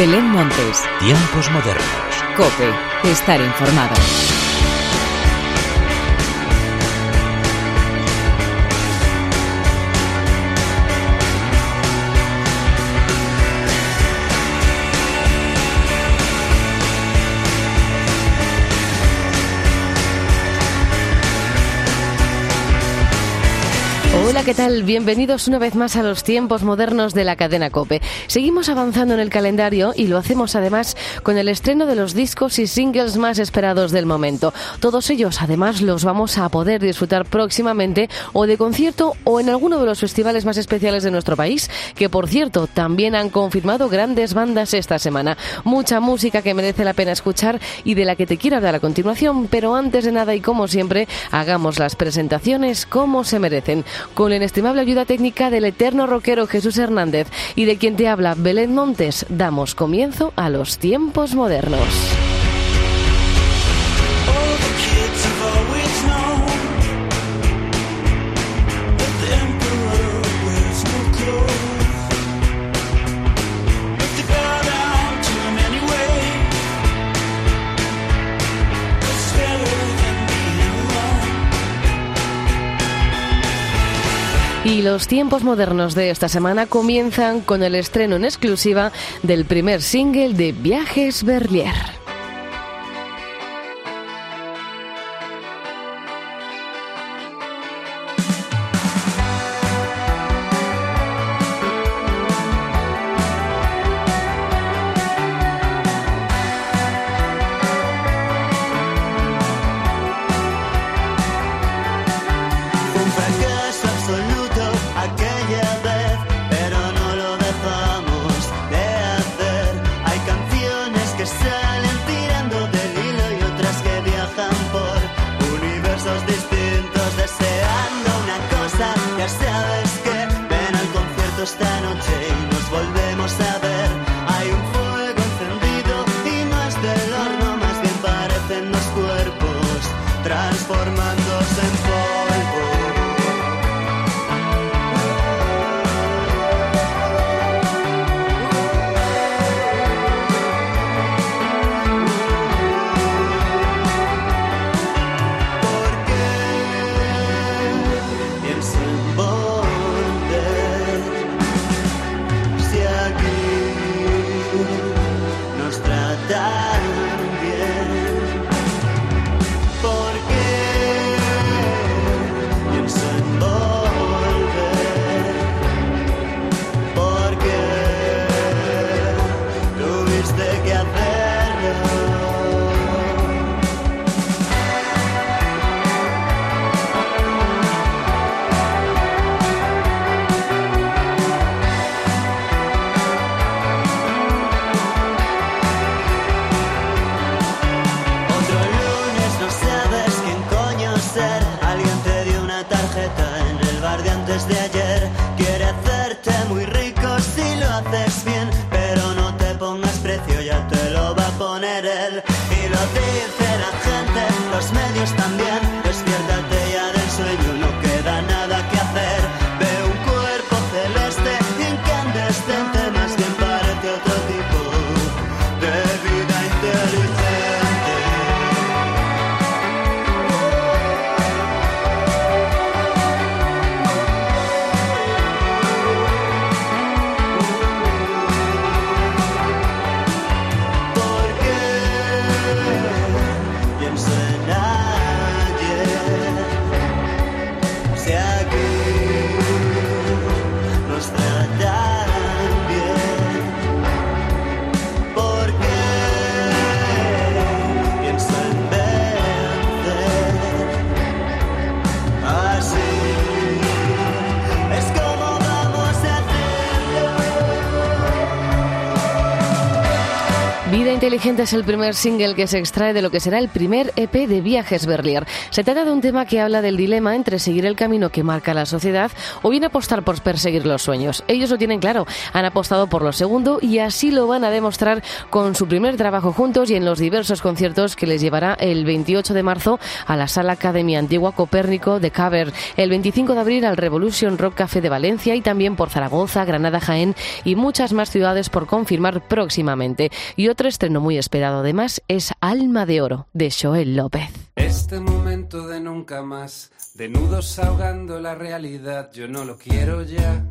Belén Montes. Tiempos modernos. Cope. Estar informado. Hola, ¿qué tal? Bienvenidos una vez más a los tiempos modernos de la cadena Cope. Seguimos avanzando en el calendario y lo hacemos además con el estreno de los discos y singles más esperados del momento. Todos ellos además los vamos a poder disfrutar próximamente o de concierto o en alguno de los festivales más especiales de nuestro país, que por cierto también han confirmado grandes bandas esta semana. Mucha música que merece la pena escuchar y de la que te quiero hablar a continuación, pero antes de nada y como siempre, hagamos las presentaciones como se merecen con la inestimable ayuda técnica del eterno rockero Jesús Hernández y de quien te habla Belén Montes, damos comienzo a los tiempos modernos. Y los tiempos modernos de esta semana comienzan con el estreno en exclusiva del primer single de Viajes Berlier. Inteligente es el primer single que se extrae de lo que será el primer EP de Viajes Berlier. Se trata de un tema que habla del dilema entre seguir el camino que marca la sociedad o bien apostar por perseguir los sueños. Ellos lo tienen claro, han apostado por lo segundo y así lo van a demostrar con su primer trabajo juntos y en los diversos conciertos que les llevará el 28 de marzo a la Sala Academia Antigua Copérnico de Caber, el 25 de abril al Revolution Rock Café de Valencia y también por Zaragoza, Granada, Jaén y muchas más ciudades por confirmar próximamente. Y otro estreno muy esperado además es Alma de Oro de Joel López. Este momento de nunca más, de nudos ahogando la realidad, yo no lo quiero ya,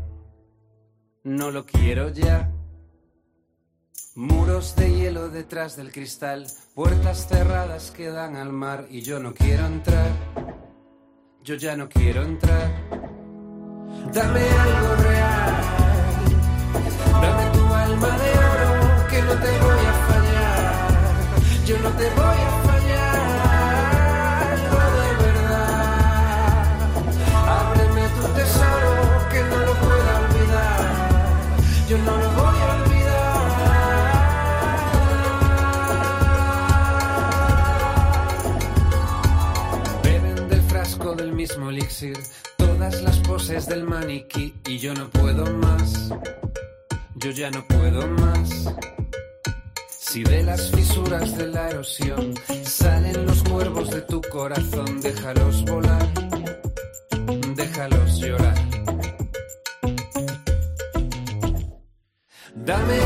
no lo quiero ya. Muros de hielo detrás del cristal, puertas cerradas que dan al mar y yo no quiero entrar, yo ya no quiero entrar. Dame algo real, dame tu alma de oro que no te voy yo no te voy a fallar, no de verdad. Ábreme tu tesoro que no lo pueda olvidar, yo no lo voy a olvidar. Beben del frasco del mismo elixir todas las poses del maniquí y yo no puedo más, yo ya no puedo más. Si de las fisuras de la erosión salen los cuervos de tu corazón, déjalos volar, déjalos llorar. Dame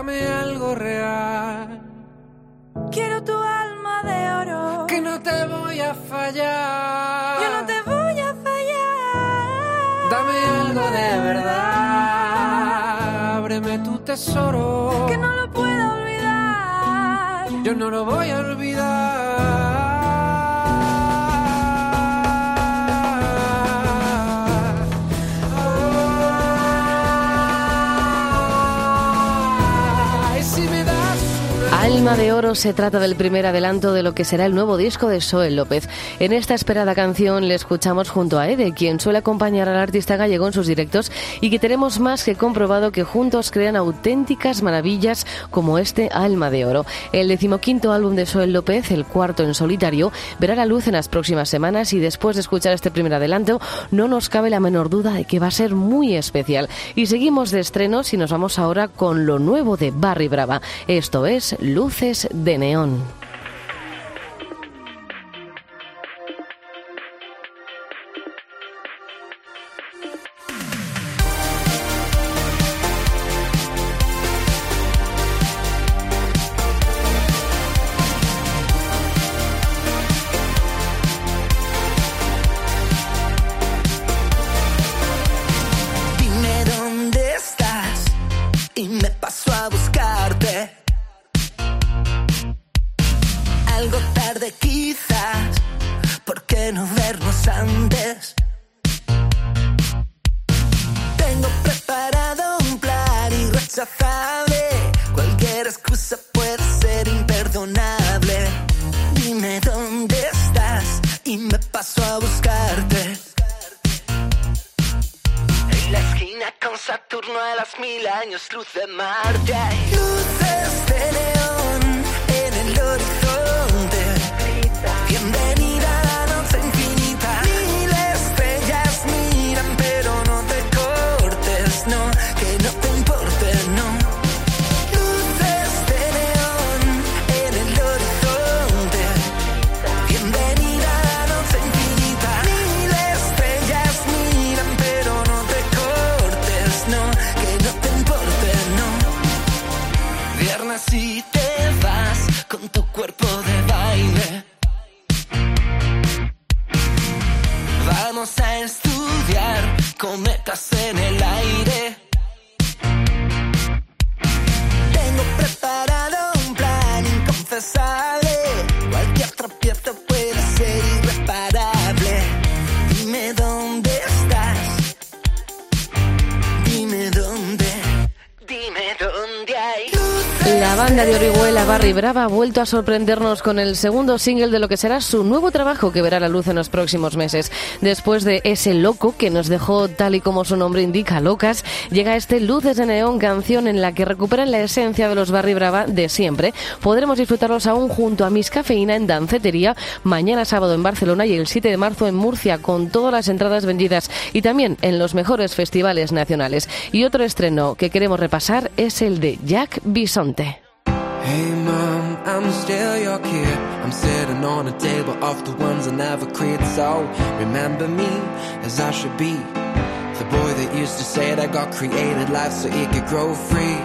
Dame algo real, Quiero tu alma de oro. que no te voy a fallar. Yo no te voy a fallar. Dame algo de verdad, ábreme tu tesoro. Que no lo puedo olvidar. Yo no lo voy a olvidar. Una Alma de Oro se trata del primer adelanto de lo que será el nuevo disco de Joel López. En esta esperada canción le escuchamos junto a Ede, quien suele acompañar al artista gallego en sus directos y que tenemos más que comprobado que juntos crean auténticas maravillas como este Alma de Oro. El decimoquinto álbum de Joel López, el cuarto en solitario, verá la luz en las próximas semanas y después de escuchar este primer adelanto no nos cabe la menor duda de que va a ser muy especial. Y seguimos de estrenos y nos vamos ahora con lo nuevo de Barry Brava. Esto es De Neón. Mil años luz de Marte. Luces de neón banda de Orihuela Barry Brava ha vuelto a sorprendernos con el segundo single de lo que será su nuevo trabajo que verá la luz en los próximos meses. Después de ese loco que nos dejó tal y como su nombre indica, locas, llega este Luces de Neón, canción en la que recuperan la esencia de los Barry Brava de siempre. Podremos disfrutarlos aún junto a Miss Cafeína en Dancetería, mañana sábado en Barcelona y el 7 de marzo en Murcia con todas las entradas vendidas y también en los mejores festivales nacionales. Y otro estreno que queremos repasar es el de Jack Bisonte. I'm still your kid. I'm sitting on a table of the ones I never quit. So remember me as I should be. The boy that used to say that God created life so it could grow free.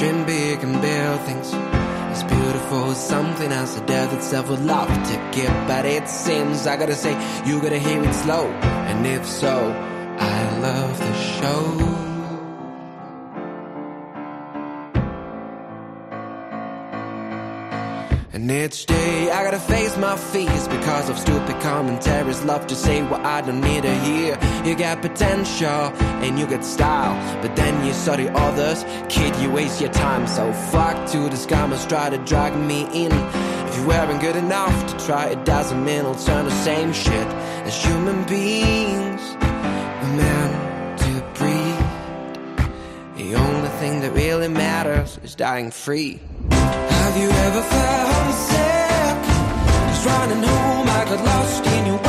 Dream big and build things. As beautiful as something else the death itself would love to give. But it seems I gotta say, you gotta hear it slow. And if so, I love the show. And each day I gotta face my fears because of stupid commentaries. Love to say what I don't need to hear. You got potential and you got style, but then you study others. Kid, you waste your time. So fuck to the scammers try to drag me in. If you weren't good enough to try, it doesn't mean I'll turn the same shit. As human beings, we're meant to breathe. The only thing that really matters is dying free. Have you ever felt homesick? Just running home, I got lost in your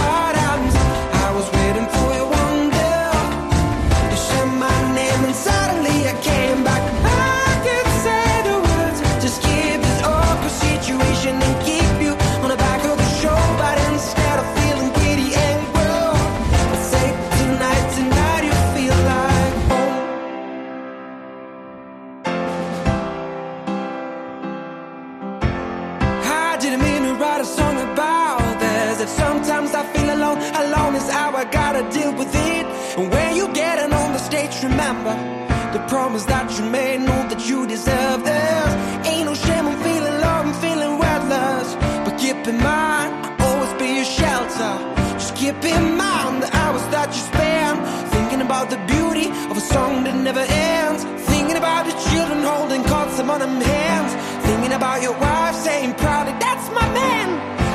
promise that you made, know that you deserve this. Ain't no shame I'm feeling low and feeling worthless. But keep in mind, I'll always be your shelter. Just keep in mind the hours that you spend thinking about the beauty of a song that never ends. Thinking about the children holding cards on them hands. Thinking about your wife saying proudly, that's my man.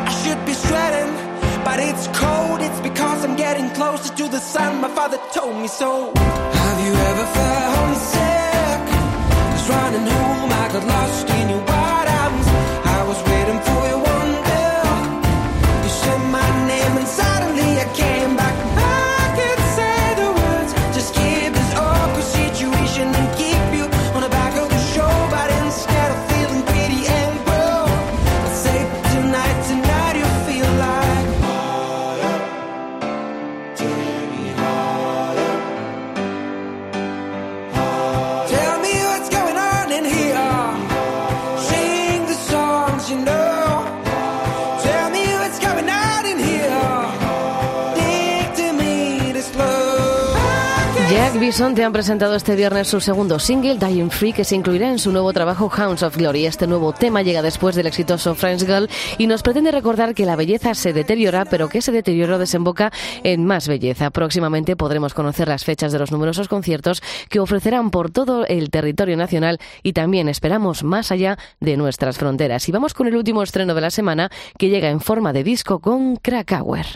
I should be sweating, but it's cold. It's because I'm getting closer to the sun. My father told me so. Have you ever felt homesick? Running home, I got lost in your wide arms. I was waiting for you Jack Bison te han presentado este viernes su segundo single, Dying Free, que se incluirá en su nuevo trabajo Hounds of Glory. Este nuevo tema llega después del exitoso French Girl y nos pretende recordar que la belleza se deteriora, pero que ese deterioro desemboca en más belleza. Próximamente podremos conocer las fechas de los numerosos conciertos que ofrecerán por todo el territorio nacional y también esperamos más allá de nuestras fronteras. Y vamos con el último estreno de la semana que llega en forma de disco con Krakauer.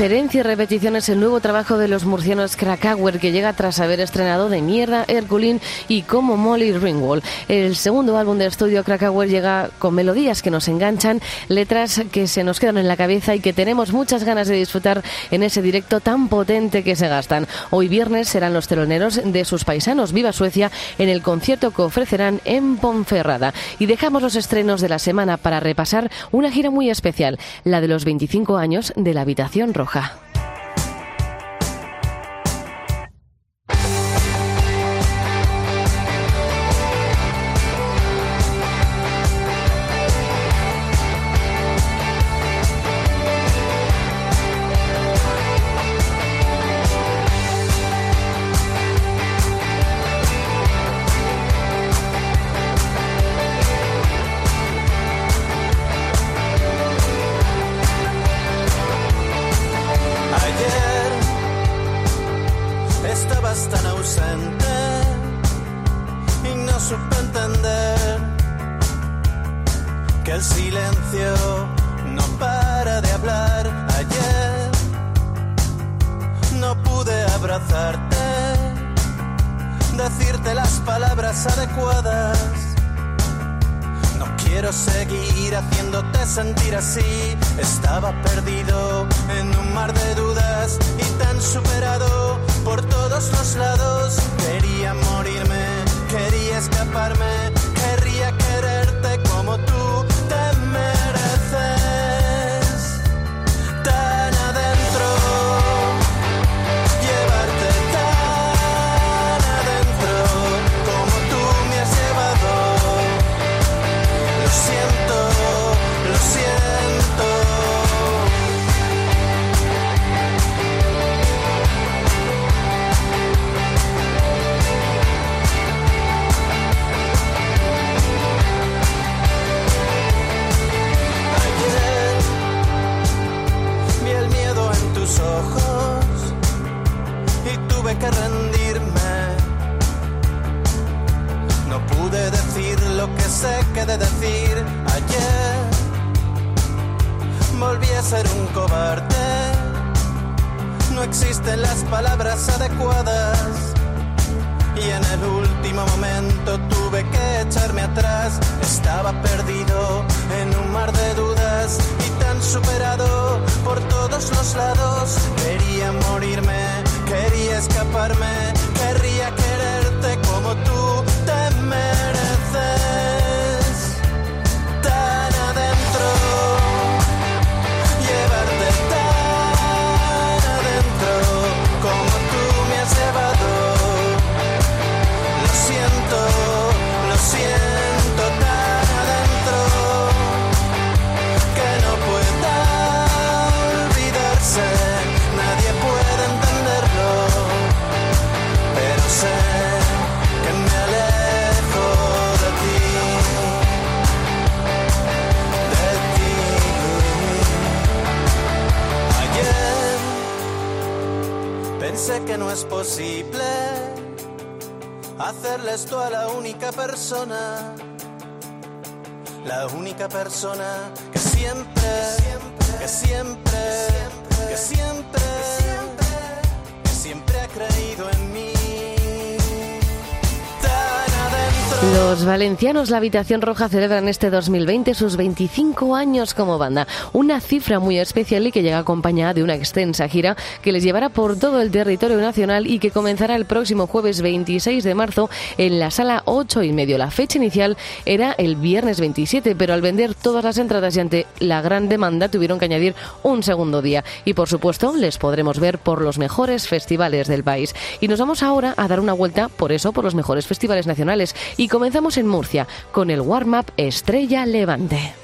Diferencia y repetición es el nuevo trabajo de los murcianos Krakauer que llega tras haber estrenado De Mierda, Herculín y Como Molly Ringwald. El segundo álbum de estudio Krakauer llega con melodías que nos enganchan, letras que se nos quedan en la cabeza y que tenemos muchas ganas de disfrutar en ese directo tan potente que se gastan. Hoy viernes serán los teloneros de sus paisanos Viva Suecia en el concierto que ofrecerán en Ponferrada. Y dejamos los estrenos de la semana para repasar una gira muy especial, la de los 25 años de la Habitación Roja. Ayer quiero seguir haciéndote sentir así. Estaba perdido en un mar de dudas y tan superado por todos los lados. Quería morirme, quería escaparme, querría quererte como tú sé que de decir ayer. Volví a ser un cobarde. No existen las palabras adecuadas. Y en el último momento tuve que echarme atrás. Estaba perdido en un mar de dudas y tan superado por todos los lados. Quería morirme, quería escaparme, querría quererte pensé que no es posible hacerle esto a la única persona, la única persona que siempre, que siempre, que siempre, que siempre ha creído en mí. Los valencianos La Habitación Roja celebran este 2020 sus 25 años como banda, una cifra muy especial y que llega acompañada de una extensa gira que les llevará por todo el territorio nacional y que comenzará el próximo jueves 26 de marzo en la sala 8 y medio. La fecha inicial era el viernes 27, pero al vender todas las entradas y ante la gran demanda tuvieron que añadir un segundo día. Y por supuesto les podremos ver por los mejores festivales del país. Y nos vamos ahora a dar una vuelta, por eso, por los mejores festivales nacionales. Y comenzamos en Murcia con el warm-up Estrella Levante.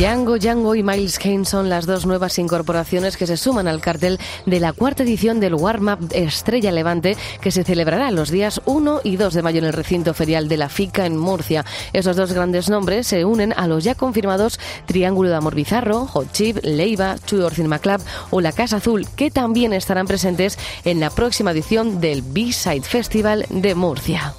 Django Django y Miles Kane son las dos nuevas incorporaciones que se suman al cartel de la cuarta edición del Warm Up Estrella Levante que se celebrará los días 1 y 2 de mayo en el recinto ferial de la FICA en Murcia. Esos dos grandes nombres se unen a los ya confirmados Triángulo de Amor Bizarro, Hot Chip, Leiva, Chuy Cinema MacLab o La Casa Azul que también estarán presentes en la próxima edición del B-Side Festival de Murcia.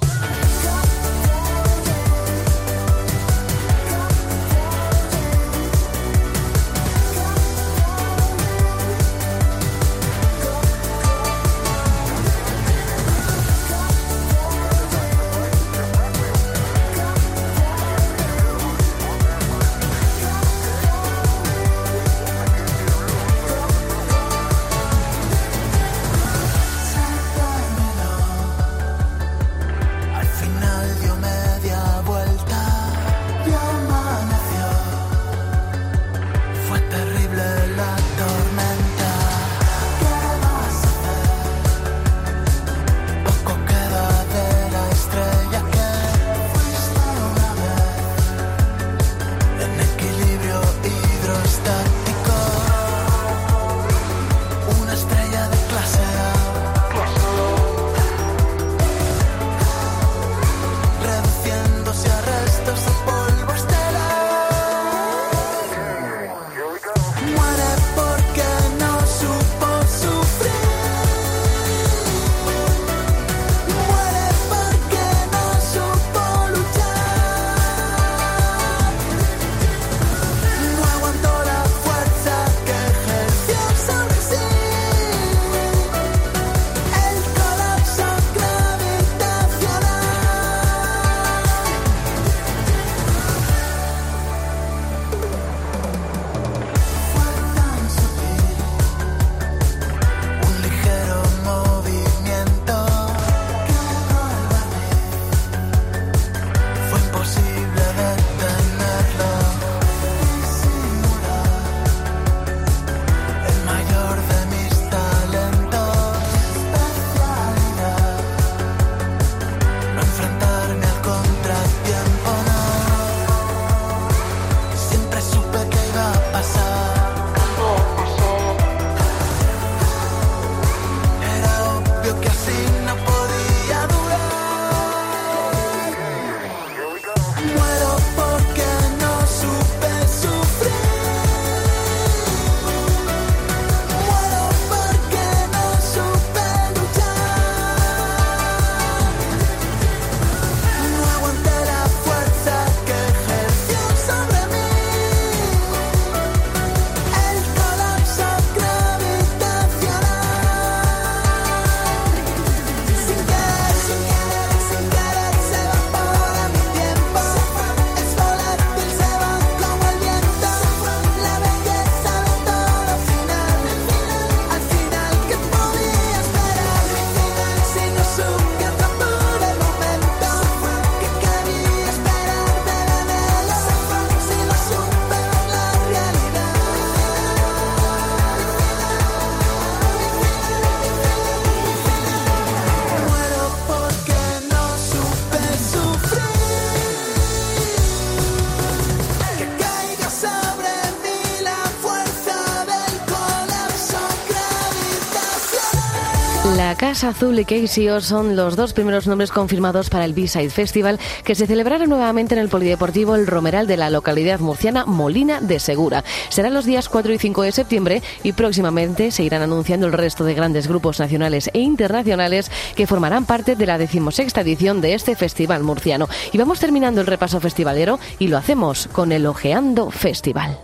Azul y Casey O son los dos primeros nombres confirmados para el B-Side Festival que se celebrará nuevamente en el Polideportivo El Romeral de la localidad murciana Molina de Segura. Será los días 4 y 5 de septiembre y próximamente se irán anunciando el resto de grandes grupos nacionales e internacionales que formarán parte de la decimosexta edición de este festival murciano. Y vamos terminando el repaso festivalero y lo hacemos con el Ojeando Festival.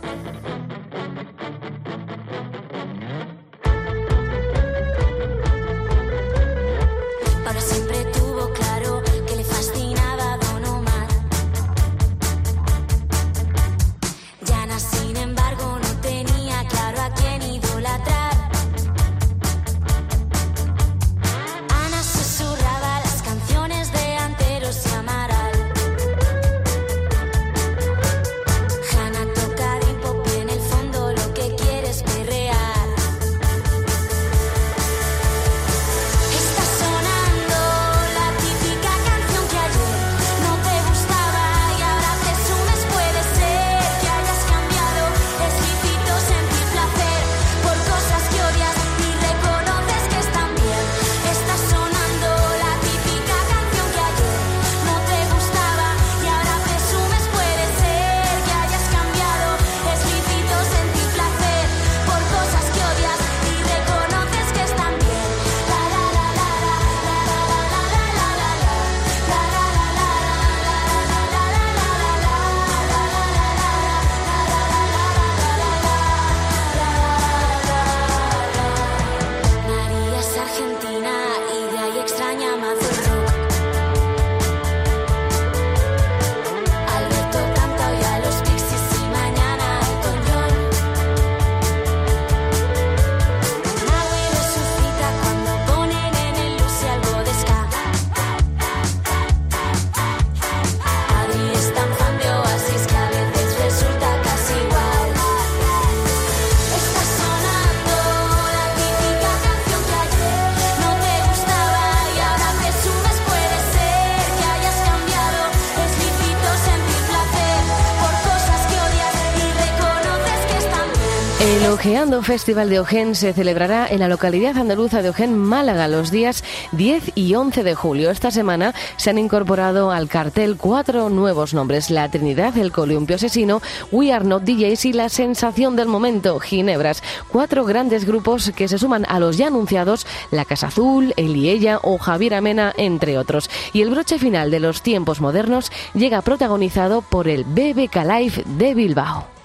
El Ojeando Festival de Ojén se celebrará en la localidad andaluza de Ojén, Málaga, los días 10 y 11 de julio. Esta semana se han incorporado al cartel cuatro nuevos nombres: La Trinidad, El Columpio Asesino, We Are Not DJs y La Sensación del Momento, Ginebras. Cuatro grandes grupos que se suman a los ya anunciados La Casa Azul, Eliella o Javier Amena, entre otros. Y el broche final de los tiempos modernos llega protagonizado por el BBK Live de Bilbao.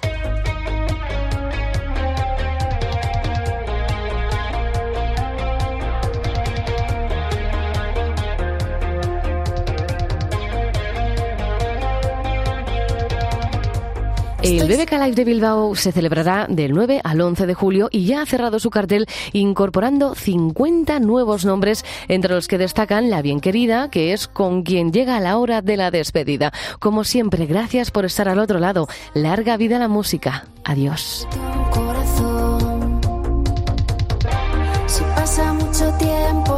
El BBK Live de Bilbao se celebrará del 9 al 11 de julio y ya ha cerrado su cartel incorporando 50 nuevos nombres, entre los que destacan La Bien Querida, que es con quien llega la hora de la despedida. Como siempre, gracias por estar al otro lado. Larga vida a la música. Adiós. corazón. Si pasa mucho tiempo,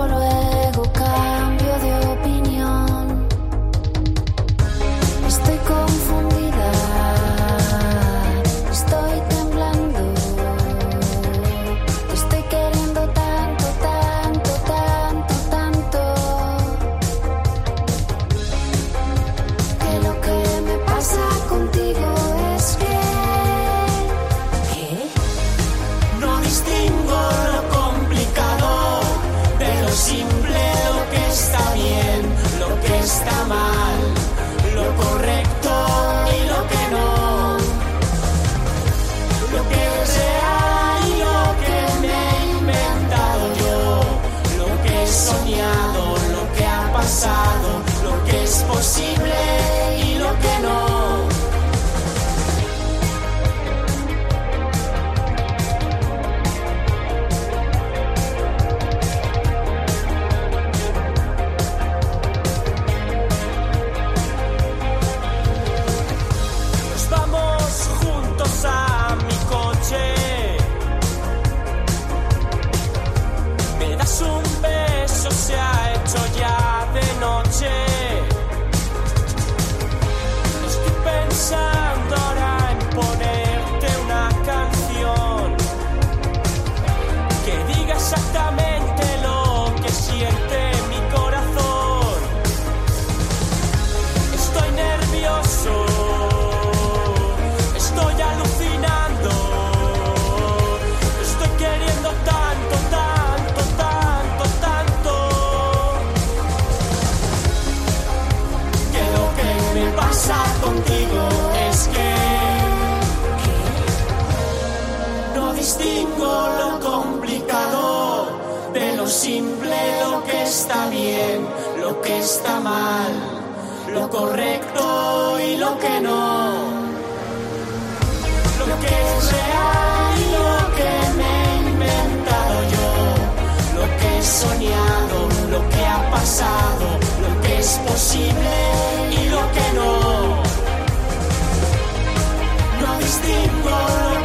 está mal, lo correcto y lo que no. Lo que es real y lo que me he inventado yo, lo que he soñado, lo que ha pasado, lo que es posible y lo que no. No distingo